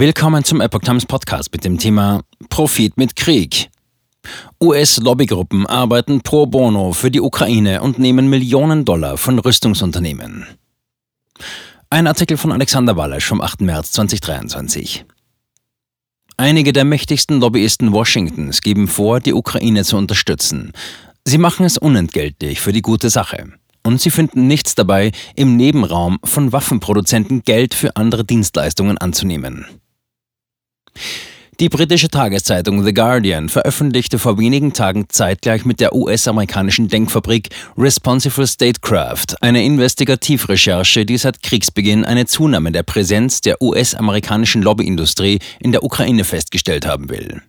Willkommen zum Epoch Times Podcast mit dem Thema Profit mit Krieg. US-Lobbygruppen arbeiten pro bono für die Ukraine und nehmen Millionen Dollar von Rüstungsunternehmen. Ein Artikel von Alexander Wallesch vom 8. März 2023. Einige der mächtigsten Lobbyisten Washingtons geben vor, die Ukraine zu unterstützen. Sie machen es unentgeltlich für die gute Sache. Und sie finden nichts dabei, im Nebenraum von Waffenproduzenten Geld für andere Dienstleistungen anzunehmen. Die britische Tageszeitung The Guardian veröffentlichte vor wenigen Tagen zeitgleich mit der US-amerikanischen Denkfabrik Responsible Statecraft eine Investigativrecherche, die seit Kriegsbeginn eine Zunahme der Präsenz der US-amerikanischen Lobbyindustrie in der Ukraine festgestellt haben will.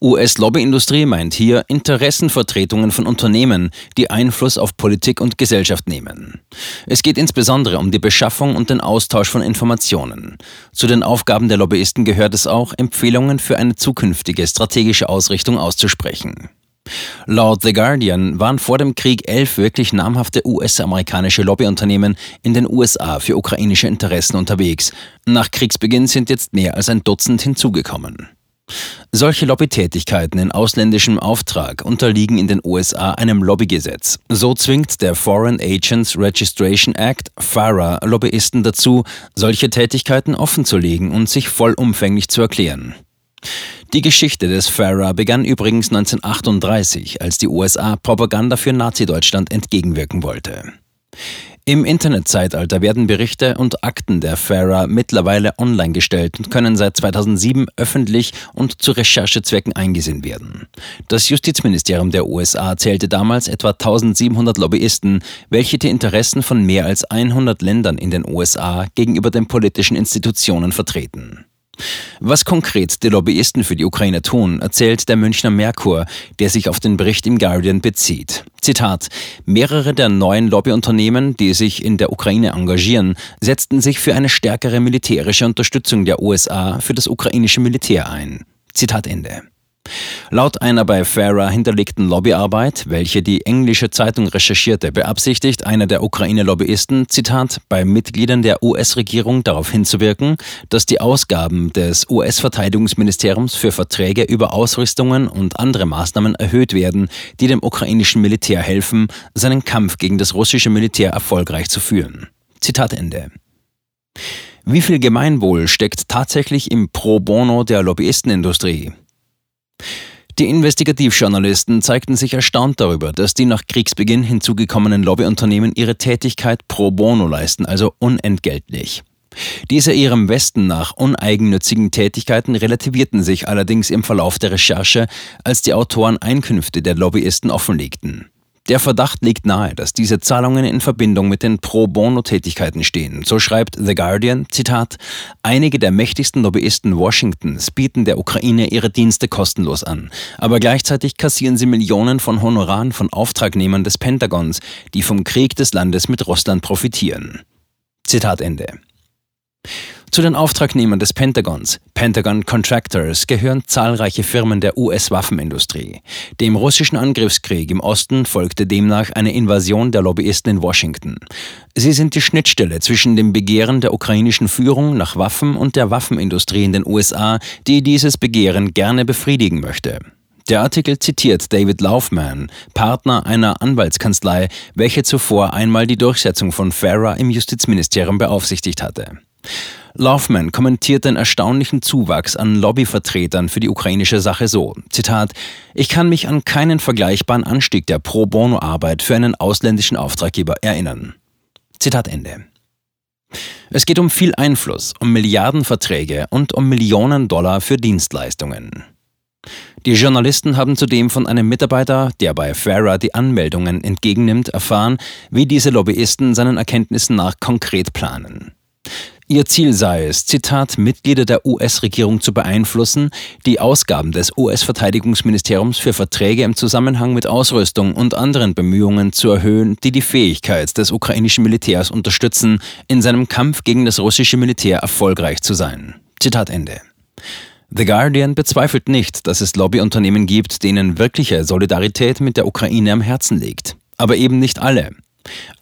US-Lobbyindustrie meint hier Interessenvertretungen von Unternehmen, die Einfluss auf Politik und Gesellschaft nehmen. Es geht insbesondere um die Beschaffung und den Austausch von Informationen. Zu den Aufgaben der Lobbyisten gehört es auch, Empfehlungen für eine zukünftige strategische Ausrichtung auszusprechen. Laut The Guardian waren vor dem Krieg elf wirklich namhafte US-amerikanische Lobbyunternehmen in den USA für ukrainische Interessen unterwegs. Nach Kriegsbeginn sind jetzt mehr als ein Dutzend hinzugekommen. Solche Lobbytätigkeiten in ausländischem Auftrag unterliegen in den USA einem Lobbygesetz. So zwingt der Foreign Agents Registration Act FARA Lobbyisten dazu, solche Tätigkeiten offenzulegen und sich vollumfänglich zu erklären. Die Geschichte des FARA begann übrigens 1938, als die USA Propaganda für Nazi-Deutschland entgegenwirken wollte. Im Internetzeitalter werden Berichte und Akten der FARA mittlerweile online gestellt und können seit 2007 öffentlich und zu Recherchezwecken eingesehen werden. Das Justizministerium der USA zählte damals etwa 1700 Lobbyisten, welche die Interessen von mehr als 100 Ländern in den USA gegenüber den politischen Institutionen vertreten. Was konkret die Lobbyisten für die Ukraine tun, erzählt der Münchner Merkur, der sich auf den Bericht im Guardian bezieht. Zitat: Mehrere der neuen Lobbyunternehmen, die sich in der Ukraine engagieren, setzten sich für eine stärkere militärische Unterstützung der USA für das ukrainische Militär ein. Zitat Ende. Laut einer bei FARA hinterlegten Lobbyarbeit, welche die englische Zeitung recherchierte, beabsichtigt einer der Ukraine-Lobbyisten, Zitat, bei Mitgliedern der US-Regierung darauf hinzuwirken, dass die Ausgaben des US-Verteidigungsministeriums für Verträge über Ausrüstungen und andere Maßnahmen erhöht werden, die dem ukrainischen Militär helfen, seinen Kampf gegen das russische Militär erfolgreich zu führen. Zitat Ende. Wie viel Gemeinwohl steckt tatsächlich im Pro Bono der Lobbyistenindustrie? Die Investigativjournalisten zeigten sich erstaunt darüber, dass die nach Kriegsbeginn hinzugekommenen Lobbyunternehmen ihre Tätigkeit pro bono leisten, also unentgeltlich. Diese ihrem Westen nach uneigennützigen Tätigkeiten relativierten sich allerdings im Verlauf der Recherche, als die Autoren Einkünfte der Lobbyisten offenlegten. Der Verdacht liegt nahe, dass diese Zahlungen in Verbindung mit den Pro-Bono-Tätigkeiten stehen. So schreibt The Guardian, Zitat, einige der mächtigsten Lobbyisten Washingtons bieten der Ukraine ihre Dienste kostenlos an, aber gleichzeitig kassieren sie Millionen von Honoraren von Auftragnehmern des Pentagons, die vom Krieg des Landes mit Russland profitieren. Zitat Ende. Zu den Auftragnehmern des Pentagons, Pentagon Contractors, gehören zahlreiche Firmen der US-Waffenindustrie. Dem russischen Angriffskrieg im Osten folgte demnach eine Invasion der Lobbyisten in Washington. Sie sind die Schnittstelle zwischen dem Begehren der ukrainischen Führung nach Waffen und der Waffenindustrie in den USA, die dieses Begehren gerne befriedigen möchte. Der Artikel zitiert David Laufman, Partner einer Anwaltskanzlei, welche zuvor einmal die Durchsetzung von FARA im Justizministerium beaufsichtigt hatte. Laufman kommentiert den erstaunlichen Zuwachs an Lobbyvertretern für die ukrainische Sache so: Zitat: Ich kann mich an keinen vergleichbaren Anstieg der Pro Bono-Arbeit für einen ausländischen Auftraggeber erinnern. Zitat Ende. Es geht um viel Einfluss, um Milliardenverträge und um Millionen Dollar für Dienstleistungen. Die Journalisten haben zudem von einem Mitarbeiter, der bei FARA die Anmeldungen entgegennimmt, erfahren, wie diese Lobbyisten seinen Erkenntnissen nach konkret planen. Ihr Ziel sei es, Zitat, Mitglieder der US-Regierung zu beeinflussen, die Ausgaben des US-Verteidigungsministeriums für Verträge im Zusammenhang mit Ausrüstung und anderen Bemühungen zu erhöhen, die die Fähigkeit des ukrainischen Militärs unterstützen, in seinem Kampf gegen das russische Militär erfolgreich zu sein. Zitat Ende. The Guardian bezweifelt nicht, dass es Lobbyunternehmen gibt, denen wirkliche Solidarität mit der Ukraine am Herzen liegt. Aber eben nicht alle.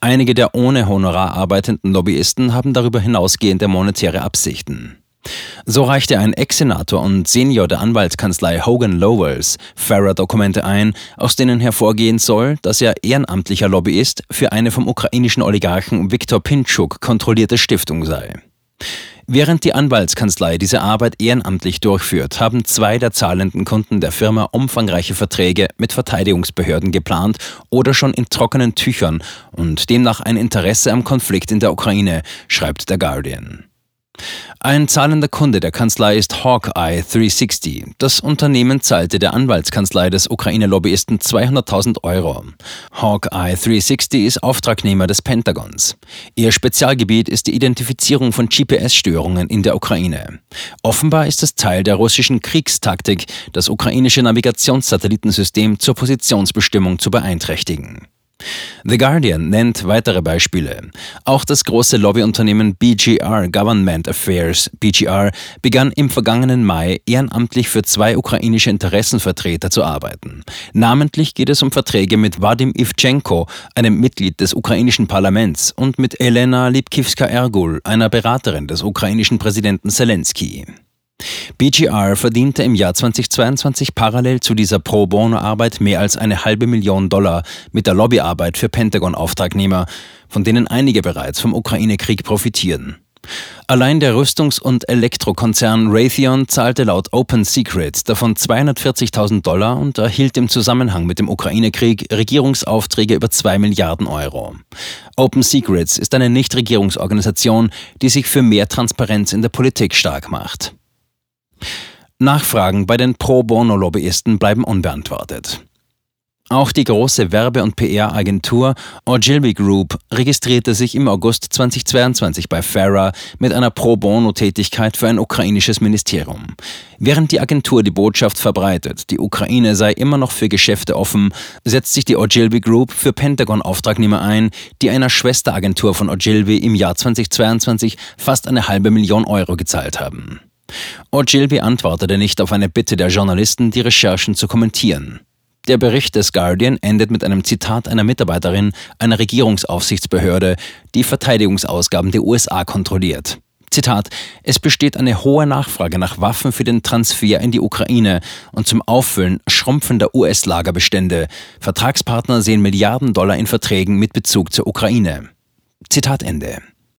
Einige der ohne Honorar arbeitenden Lobbyisten haben darüber hinausgehende monetäre Absichten. So reichte ein Ex-Senator und Senior der Anwaltskanzlei Hogan Lovells Farrer-Dokumente ein, aus denen hervorgehen soll, dass er ehrenamtlicher Lobbyist für eine vom ukrainischen Oligarchen Viktor Pinchuk kontrollierte Stiftung sei. Während die Anwaltskanzlei diese Arbeit ehrenamtlich durchführt, haben zwei der zahlenden Kunden der Firma umfangreiche Verträge mit Verteidigungsbehörden geplant oder schon in trockenen Tüchern und demnach ein Interesse am Konflikt in der Ukraine, schreibt der Guardian. Ein zahlender Kunde der Kanzlei ist Hawkeye 360. Das Unternehmen zahlte der Anwaltskanzlei des Ukraine-Lobbyisten 200.000 Euro. Hawkeye 360 ist Auftragnehmer des Pentagons. Ihr Spezialgebiet ist die Identifizierung von GPS-Störungen in der Ukraine. Offenbar ist es Teil der russischen Kriegstaktik, das ukrainische Navigationssatellitensystem zur Positionsbestimmung zu beeinträchtigen. The Guardian nennt weitere Beispiele. Auch das große Lobbyunternehmen BGR Government Affairs BGR begann im vergangenen Mai ehrenamtlich für zwei ukrainische Interessenvertreter zu arbeiten. Namentlich geht es um Verträge mit Vadim Ivchenko, einem Mitglied des ukrainischen Parlaments, und mit Elena Lipkivska-Ergul, einer Beraterin des ukrainischen Präsidenten Zelensky. BGR verdiente im Jahr 2022 parallel zu dieser Pro Bono-Arbeit mehr als eine halbe Million Dollar mit der Lobbyarbeit für Pentagon-Auftragnehmer, von denen einige bereits vom Ukraine-Krieg profitieren. Allein der Rüstungs- und Elektrokonzern Raytheon zahlte laut Open Secret davon 240.000 Dollar und erhielt im Zusammenhang mit dem Ukraine-Krieg Regierungsaufträge über 2 Milliarden Euro. Open Secrets ist eine Nichtregierungsorganisation, die sich für mehr Transparenz in der Politik stark macht. Nachfragen bei den Pro Bono-Lobbyisten bleiben unbeantwortet. Auch die große Werbe- und PR-Agentur Ogilvy Group registrierte sich im August 2022 bei Farah mit einer Pro Bono-Tätigkeit für ein ukrainisches Ministerium. Während die Agentur die Botschaft verbreitet, die Ukraine sei immer noch für Geschäfte offen, setzt sich die Ogilvy Group für Pentagon-Auftragnehmer ein, die einer Schwesteragentur von Ogilvy im Jahr 2022 fast eine halbe Million Euro gezahlt haben. Ogilvy antwortete nicht auf eine Bitte der Journalisten, die Recherchen zu kommentieren. Der Bericht des Guardian endet mit einem Zitat einer Mitarbeiterin einer Regierungsaufsichtsbehörde, die Verteidigungsausgaben der USA kontrolliert. Zitat, es besteht eine hohe Nachfrage nach Waffen für den Transfer in die Ukraine und zum Auffüllen schrumpfender US-Lagerbestände. Vertragspartner sehen Milliarden Dollar in Verträgen mit Bezug zur Ukraine. Zitat Ende.